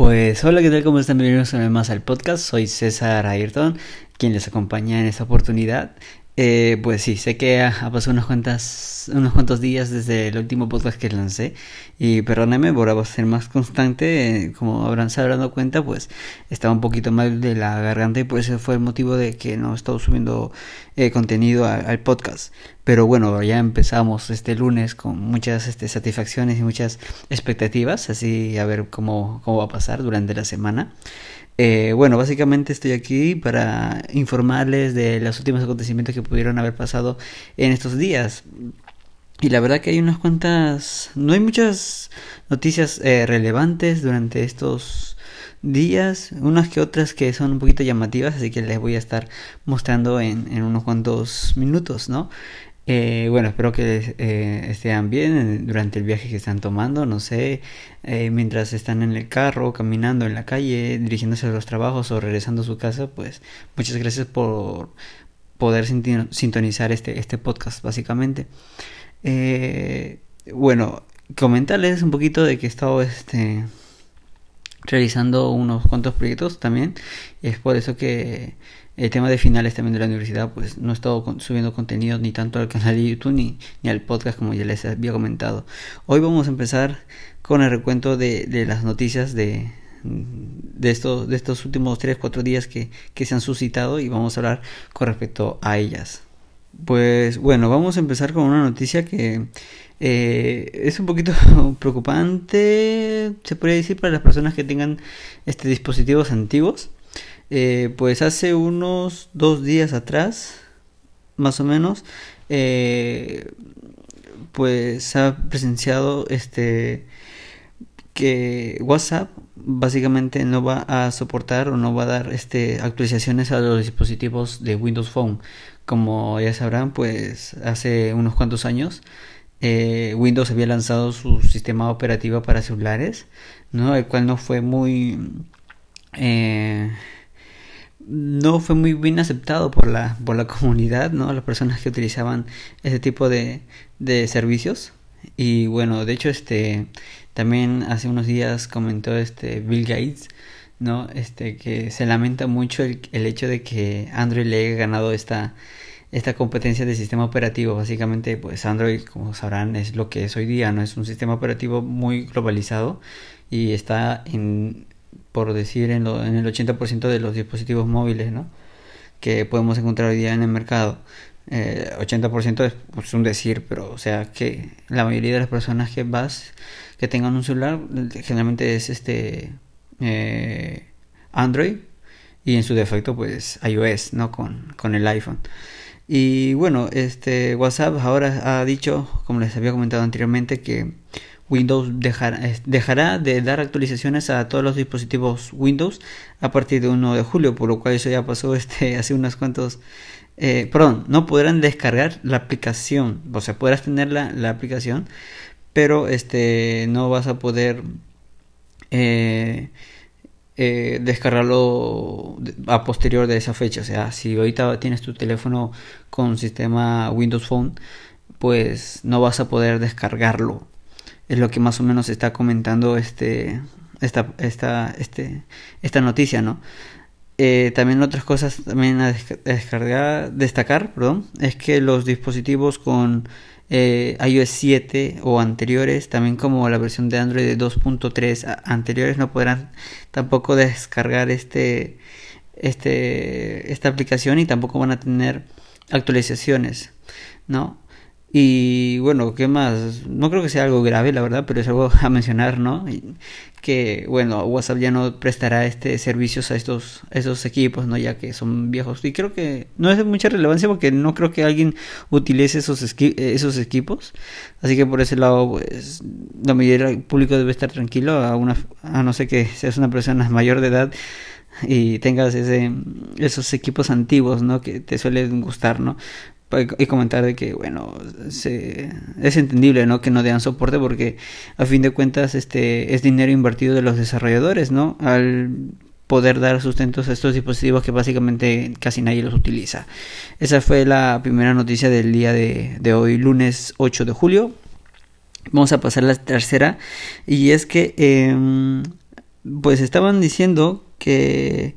Pues hola, ¿qué tal? ¿Cómo están? Bienvenidos una vez más al podcast. Soy César Ayrton, quien les acompaña en esta oportunidad. Eh, pues sí, sé que ha, pasado unos, cuantas, unos cuantos días desde el último podcast que lancé y perdónenme por ser más constante, eh, como habrán se dado cuenta, pues estaba un poquito mal de la garganta y pues ese fue el motivo de que no he estado subiendo eh, contenido al podcast. Pero bueno, ya empezamos este lunes con muchas este, satisfacciones y muchas expectativas, así a ver cómo, cómo va a pasar durante la semana. Eh, bueno, básicamente estoy aquí para informarles de los últimos acontecimientos que pudieron haber pasado en estos días. Y la verdad que hay unas cuantas, no hay muchas noticias eh, relevantes durante estos días, unas que otras que son un poquito llamativas, así que les voy a estar mostrando en, en unos cuantos minutos, ¿no? Eh, bueno, espero que eh, estén bien durante el viaje que están tomando, no sé, eh, mientras están en el carro, caminando en la calle, dirigiéndose a los trabajos o regresando a su casa, pues muchas gracias por poder sintonizar este, este podcast, básicamente. bueno, comentarles un poquito de que he estado este, realizando unos cuantos proyectos también, y es por eso que el tema de finales también de la universidad, pues no he estado subiendo contenido ni tanto al canal de YouTube ni, ni al podcast como ya les había comentado. Hoy vamos a empezar con el recuento de, las noticias de, de, estos, de estos últimos 3-4 días que, que se han suscitado y vamos a hablar con respecto a ellas. Pues bueno, vamos a empezar con una noticia que eh, es un poquito preocupante, se podría decir, para las personas que tengan este dispositivos antiguos. Eh, pues hace unos dos días atrás, más o menos, eh, pues ha presenciado este que WhatsApp básicamente no va a soportar o no va a dar este actualizaciones a los dispositivos de Windows Phone. Como ya sabrán, pues hace unos cuantos años eh, Windows había lanzado su sistema operativo para celulares, ¿no? El cual no fue muy eh, no fue muy bien aceptado por la, por la comunidad, ¿no? Las personas que utilizaban ese tipo de, de servicios. Y bueno, de hecho, este también hace unos días comentó este Bill Gates, ¿no? Este que se lamenta mucho el, el hecho de que Android le haya ganado esta, esta competencia de sistema operativo. Básicamente, pues Android, como sabrán, es lo que es hoy día, ¿no? Es un sistema operativo muy globalizado y está en por decir, en, en el 80% de los dispositivos móviles que podemos encontrar hoy día en el mercado. Eh, 80% es pues, un decir, pero o sea que la mayoría de las personas que vas, que tengan un celular, generalmente es este eh, Android y en su defecto pues iOS, ¿no? Con, con el iPhone. Y bueno, este WhatsApp ahora ha dicho, como les había comentado anteriormente, que Windows dejará, de dar actualizaciones a todos los dispositivos Windows a partir de 1 de julio, por lo cual eso ya pasó este, hace unos cuantos... Eh, perdón, no podrán descargar la aplicación, o sea, podrás tener la, aplicación, pero este, no vas a poder eh, eh, descargarlo a posterior de esa fecha. O sea, si ahorita tienes tu teléfono con sistema Windows Phone, pues no vas a poder descargarlo es lo que más o menos está comentando este, esta, esta, este, esta noticia, ¿no? Eh, también otras cosas también a descargar, destacar, perdón, es que los dispositivos con eh, iOS 7 o anteriores, también como la versión de Android 2.3 anteriores, no podrán tampoco descargar este, este, esta aplicación y tampoco van a tener actualizaciones, ¿no? Y bueno, ¿qué más? No creo que sea algo grave, la verdad, pero es algo a mencionar, ¿no? Que bueno, WhatsApp ya no prestará este servicios a estos, estos equipos, ¿no? Ya que son viejos. Y creo que no es de mucha relevancia porque no creo que alguien utilice esos, esos equipos. Así que por ese lado, pues, la mayoría del público debe estar tranquilo, a, una, a no ser que seas una persona mayor de edad y tengas ese, esos equipos antiguos, ¿no? Que te suelen gustar, ¿no? Y comentar de que bueno se, es entendible no que no den soporte porque a fin de cuentas este es dinero invertido de los desarrolladores no al poder dar sustentos a estos dispositivos que básicamente casi nadie los utiliza. Esa fue la primera noticia del día de, de hoy lunes 8 de julio. Vamos a pasar a la tercera y es que eh, pues estaban diciendo que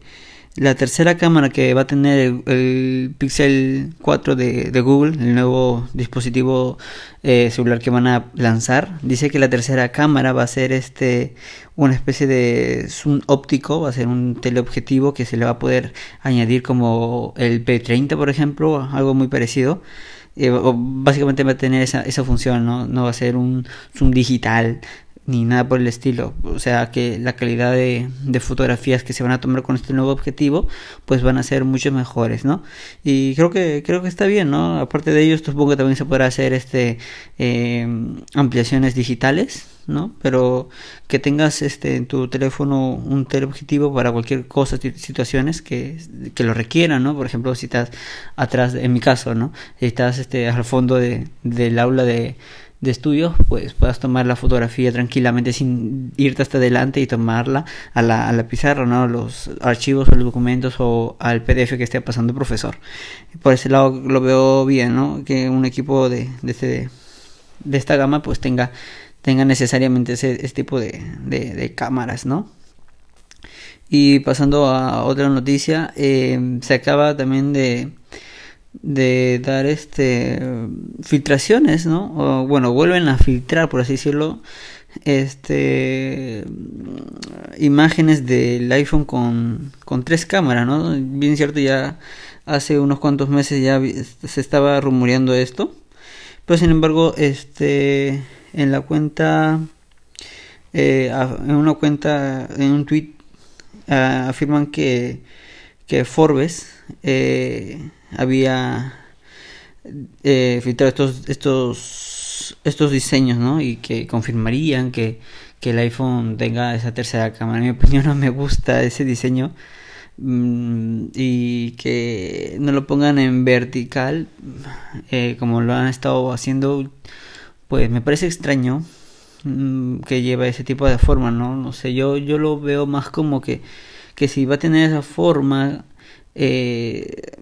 la tercera cámara que va a tener el, Pixel 4 de, Google, el nuevo dispositivo eh, celular que van a lanzar, dice que la tercera cámara va a ser este una especie de zoom óptico, va a ser un teleobjetivo que se le va a poder añadir como el P30 por ejemplo, algo muy parecido. Eh, básicamente va a tener esa, esa función, ¿no? no va a ser un zoom digital ni nada por el estilo. O sea que la calidad de, fotografías que se van a tomar con este nuevo objetivo, pues van a ser mucho mejores, ¿no? Y creo que creo que está bien, ¿no? Aparte de ello, supongo que también se podrá hacer este eh, ampliaciones digitales, ¿no? Pero que tengas este en tu teléfono un teleobjetivo para cualquier cosa, situaciones que, que lo requieran, ¿no? Por ejemplo, si estás atrás, en mi caso, ¿no? Si estás este al fondo de, del aula de de estudios, pues puedas tomar la fotografía tranquilamente sin irte hasta adelante y tomarla a la, a la pizarra, ¿no? Los archivos o los documentos o al PDF que esté pasando el profesor. Por ese lado lo veo bien, ¿no? Que un equipo de, de, este, de esta gama pues tenga, tenga necesariamente ese, tipo de, de, cámaras, ¿no? Y pasando a otra noticia, eh, se acaba también de de dar este filtraciones, ¿no? Bueno, vuelven a filtrar, por así decirlo, este imágenes del iPhone con, con tres cámaras, ¿no? Bien cierto, ya hace unos cuantos meses ya se estaba rumoreando esto, pero sin embargo, este en la cuenta eh, en una cuenta en un tweet ah, afirman que que Forbes eh, había eh, filtrado estos, estos, estos diseños, ¿no? Y que confirmarían que, que el iPhone tenga esa tercera cámara. En mi opinión no me gusta ese diseño mm, y que no lo pongan en vertical eh, como lo han estado haciendo pues me parece extraño mm, que lleva ese tipo de forma no no sé yo yo lo veo más como que que si va a tener esa forma eh,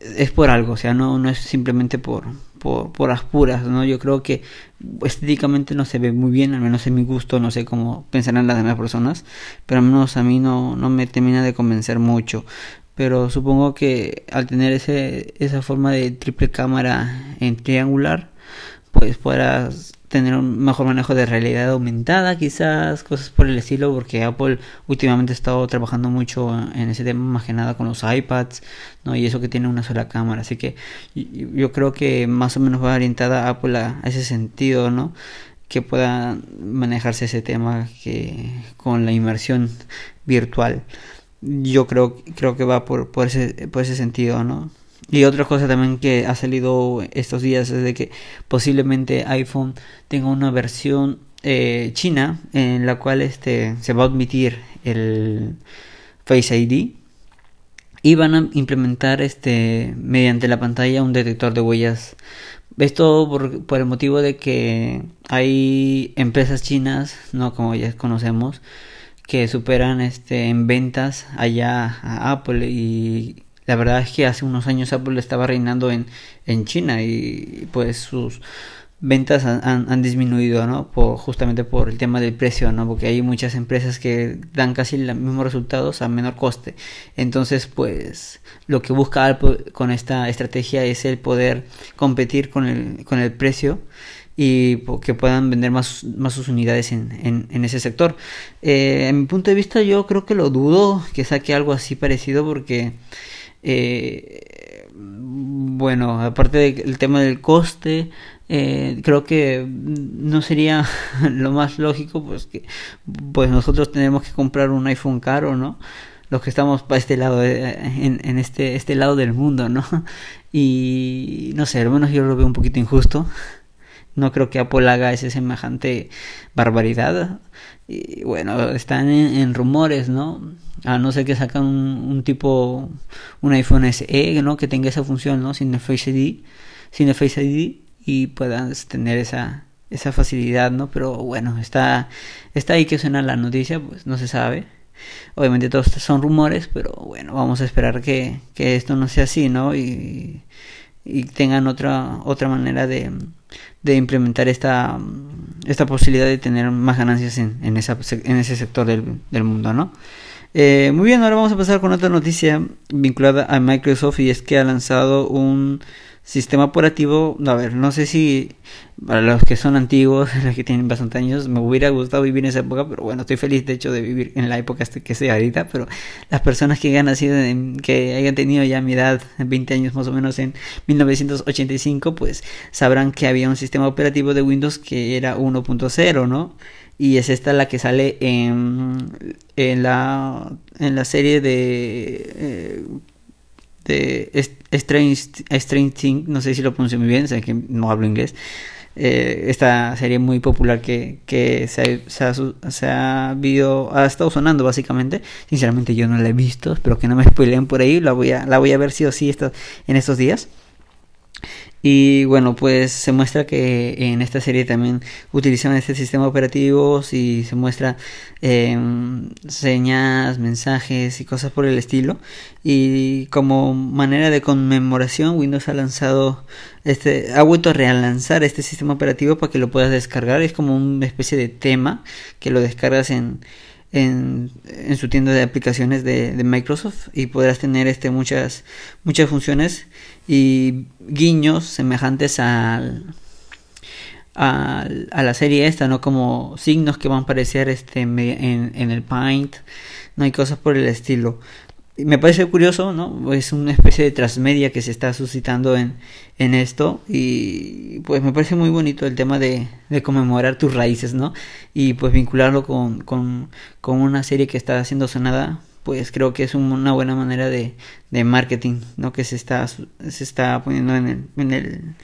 es por algo, o sea, no, no es simplemente por, por, las puras, ¿no? Yo creo que estéticamente no se ve muy bien, al menos en mi gusto, no sé cómo pensarán las demás personas, pero al menos a mí no, no me termina de convencer mucho. Pero supongo que al tener ese, esa forma de triple cámara en triangular, pues podrás tener un mejor manejo de realidad aumentada, quizás, cosas por el estilo, porque Apple últimamente ha estado trabajando mucho en ese tema, más que nada con los iPads, ¿no? Y eso que tiene una sola cámara, así que yo creo que más o menos va orientada Apple a, ese sentido, ¿no? Que pueda manejarse ese tema que con la inmersión virtual. Yo creo, creo que va por, por, ese, por ese sentido, ¿no? Y otra cosa también que ha salido estos días es de que posiblemente iPhone tenga una versión eh, china en la cual este se va a admitir el Face ID y van a implementar este mediante la pantalla un detector de huellas. Esto por, por el motivo de que hay empresas chinas, no como ya conocemos, que superan este en ventas allá a Apple y la verdad es que hace unos años Apple estaba reinando en, en China y pues sus ventas han, disminuido, ¿no? Por, justamente por el tema del precio, ¿no? Porque hay muchas empresas que dan casi los mismos resultados a menor coste. Entonces, pues, lo que busca Apple con esta estrategia es el poder competir con el, con el precio y que puedan vender más, más sus unidades en, en, ese sector. Eh, en mi punto de vista, yo creo que lo dudo que saque algo así parecido porque eh, bueno, aparte del tema del coste, eh, creo que no sería lo más lógico pues que pues nosotros tenemos que comprar un iPhone caro, ¿no? Los que estamos para este lado, eh, en, este, este lado del mundo, ¿no? Y no sé, al menos yo lo veo un poquito injusto. No creo que Apple haga ese semejante barbaridad. Y bueno, están en, rumores, ¿no? A no ser que sacan un, tipo, un iPhone SE, ¿no? Que tenga esa función, ¿no? Sin el Face ID, sin Face ID y puedas tener esa, esa facilidad, ¿no? Pero bueno, está, está ahí que suena la noticia, pues no se sabe. Obviamente todos son rumores, pero bueno, vamos a esperar que, que esto no sea así, ¿no? Y, y tengan otra otra manera de, de implementar esta esta posibilidad de tener más ganancias en, en, esa, en ese sector del, del mundo, ¿no? Eh, muy bien, ahora vamos a pasar con otra noticia vinculada a Microsoft y es que ha lanzado un sistema operativo, a ver, no sé si para los que son antiguos, los que tienen bastante años, me hubiera gustado vivir en esa época, pero bueno, estoy feliz de hecho de vivir en la época que sea ahorita, pero las personas que hayan nacido, que hayan tenido ya mi edad, 20 años más o menos en 1985, pues sabrán que había un sistema operativo de Windows que era 1.0, ¿no? Y es esta la que sale en, en, la, en la serie de... Eh, de Strange, Strange Thing, no sé si lo pronuncio muy bien, sé que no hablo inglés. Eh, esta serie muy popular que, que se, ha, se, ha, ha estado sonando básicamente. Sinceramente yo no la he visto, espero que no me spoileen por ahí, la voy a, la voy a ver sí o sí en estos días. Y bueno, pues se muestra que en esta serie también utilizan este sistema operativo y se muestra em, señas, mensajes y cosas por el estilo. Y como manera de conmemoración, Windows ha lanzado este, ha vuelto a relanzar este sistema operativo para que lo puedas descargar. Es como una especie de tema que lo descargas en, en, en su tienda de aplicaciones de, de, Microsoft y podrás tener este muchas muchas funciones y guiños semejantes al, a la serie esta no como signos que van a aparecer este en, el Paint no hay cosas por el estilo me parece curioso, ¿no? Es una especie de transmedia que se está suscitando en, en esto y pues me parece muy bonito el tema de, de conmemorar tus raíces, ¿no? Y pues vincularlo con, con, con, una serie que está haciendo sonada, pues creo que es una buena manera de, de marketing, ¿no? Que se está, se está poniendo en el... El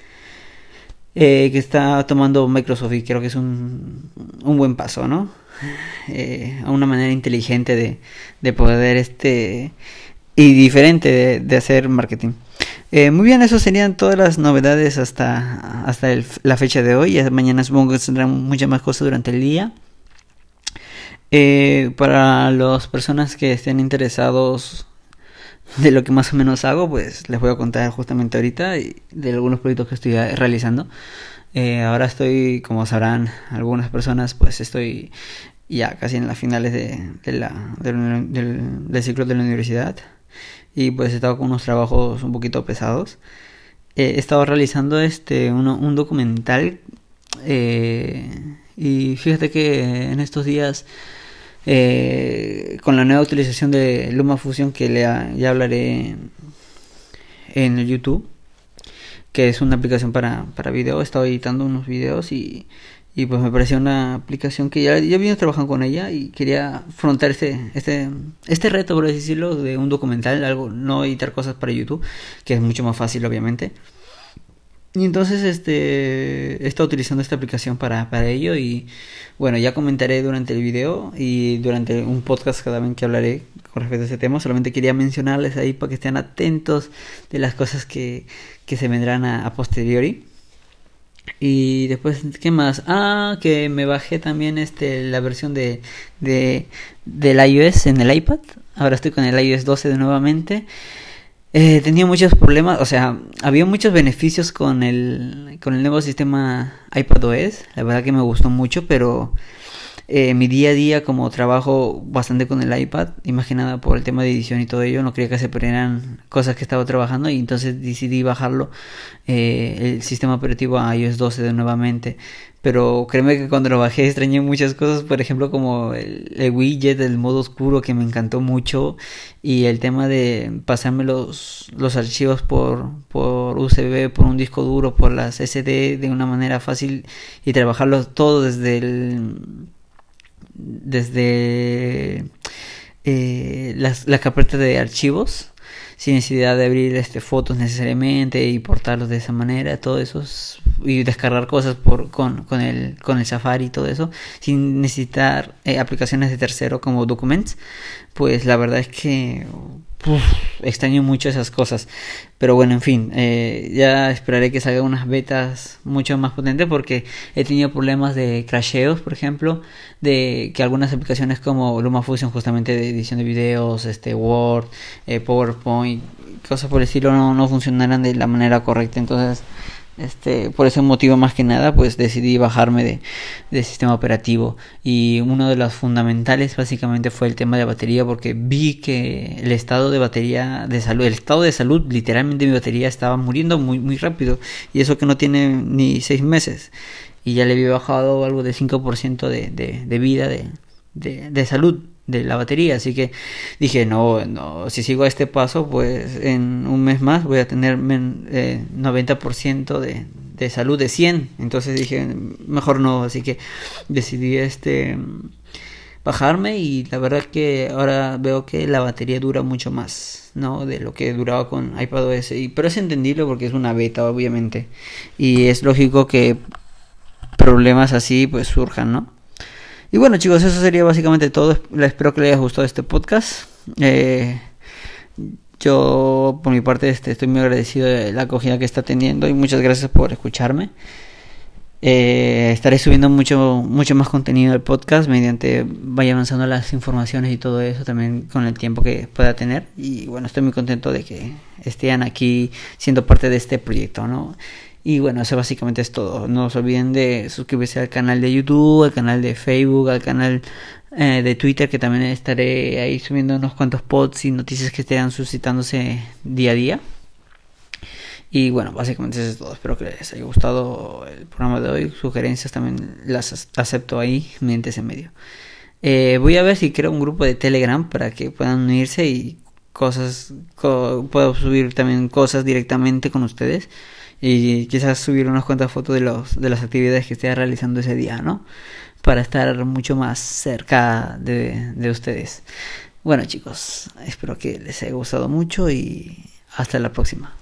eh, que está tomando Microsoft y creo que es un, un buen paso, ¿no? Eh, a una manera inteligente de, de poder este y diferente de, hacer marketing. Eh, muy bien, eso serían todas las novedades hasta, hasta la fecha de hoy. Mañana supongo que tendrán muchas más cosas durante el día. Eh, para las personas que estén interesados de lo que más o menos hago, pues les voy a contar justamente ahorita de algunos proyectos que estoy realizando. Eh, ahora estoy, como sabrán algunas personas, pues estoy ya casi en las finales de, la, del, ciclo de la universidad y pues he estado con unos trabajos un poquito pesados. he estado realizando este un documental eh, y fíjate que en estos días eh, con la nueva utilización de Luma Fusion que ya hablaré en el YouTube que es una aplicación para, para video. He estado editando unos videos y, y pues me pareció una aplicación que ya, ya vine trabajando con ella y quería afrontar este, este, este reto, por decirlo, de un documental, algo, no editar cosas para YouTube, que es mucho más fácil obviamente. Y entonces este he estado utilizando esta aplicación para, para ello y bueno, ya comentaré durante el video y durante un podcast cada vez que hablaré con respecto a ese tema. Solamente quería mencionarles ahí para que estén atentos de las cosas que, que se vendrán a, posteriori. Y después, ¿qué más? Ah, que me bajé también este la versión de, de del iOS en el iPad. Ahora estoy con el iOS 12 de nuevamente. Eh, tenía muchos problemas, o sea, había muchos beneficios con el, con el nuevo sistema iPadOS, la verdad que me gustó mucho, pero eh, mi día a día como trabajo bastante con el iPad, imaginada por el tema de edición y todo ello, no quería que se perdieran cosas que estaba trabajando y entonces decidí bajarlo eh, el sistema operativo a iOS 12 de nuevamente. Pero créeme que cuando lo bajé extrañé muchas cosas, por ejemplo como el, widget del modo oscuro que me encantó mucho y el tema de pasarme los, los archivos por, por USB, por un disco duro, por las SD de una manera fácil y trabajarlo todo desde el desde eh, la carpeta de archivos sin necesidad de abrir este fotos necesariamente y portarlos de esa manera, todo eso y descargar cosas por con, con el con el Safari y todo eso sin necesitar eh, aplicaciones de tercero como Documents, pues la verdad es que extraño mucho esas cosas. Pero bueno, en fin, eh, ya esperaré que salgan unas betas mucho más potentes porque he tenido problemas de crasheos, por ejemplo, de que algunas aplicaciones como LumaFusion, justamente de edición de videos, este Word, eh, PowerPoint, cosas por el estilo, no, no funcionaran de la manera correcta. Entonces, este, por ese motivo más que nada, pues decidí bajarme de, de, sistema operativo. Y uno de los fundamentales básicamente fue el tema de batería, porque vi que el estado de batería de salud, el estado de salud, literalmente mi batería estaba muriendo muy, muy rápido. Y eso que no tiene ni seis meses. Y ya le había bajado algo de 5% de, de, de vida de, de, de salud de la batería. Así que dije, no, no, si sigo a este paso, pues en un mes más voy a tener eh, 90% de, de salud de 100. Entonces dije, mejor no. Así que decidí este bajarme y la verdad que ahora veo que la batería dura mucho más, ¿no? De lo que duraba con iPadOS. Y, pero es entendible porque es una beta, obviamente. Y es lógico que problemas así pues surjan, ¿no? Y bueno chicos, eso sería básicamente todo. Espero que les haya gustado este podcast. Eh, yo por mi parte este, estoy muy agradecido de la acogida que está teniendo y muchas gracias por escucharme. Eh, estaré subiendo mucho, mucho más contenido del podcast mediante vaya avanzando las informaciones y todo eso también con el tiempo que pueda tener. Y bueno, estoy muy contento de que estén aquí siendo parte de este proyecto, ¿no? Y bueno, eso básicamente es todo. No se olviden de suscribirse al canal de YouTube, al canal de Facebook, al canal eh, de Twitter, que también estaré ahí subiendo unos cuantos posts y noticias que estén suscitándose día a día. Y bueno, básicamente eso es todo. Espero que les haya gustado el programa de hoy. Sugerencias también las acepto ahí mediante ese medio. Eh, voy a ver si creo un grupo de Telegram para que puedan unirse y cosas. puedo subir también cosas directamente con ustedes y quizás subir unas cuantas fotos de, los, de las actividades que esté realizando ese día, ¿no? Para estar mucho más cerca de, de ustedes. Bueno chicos, espero que les haya gustado mucho y hasta la próxima.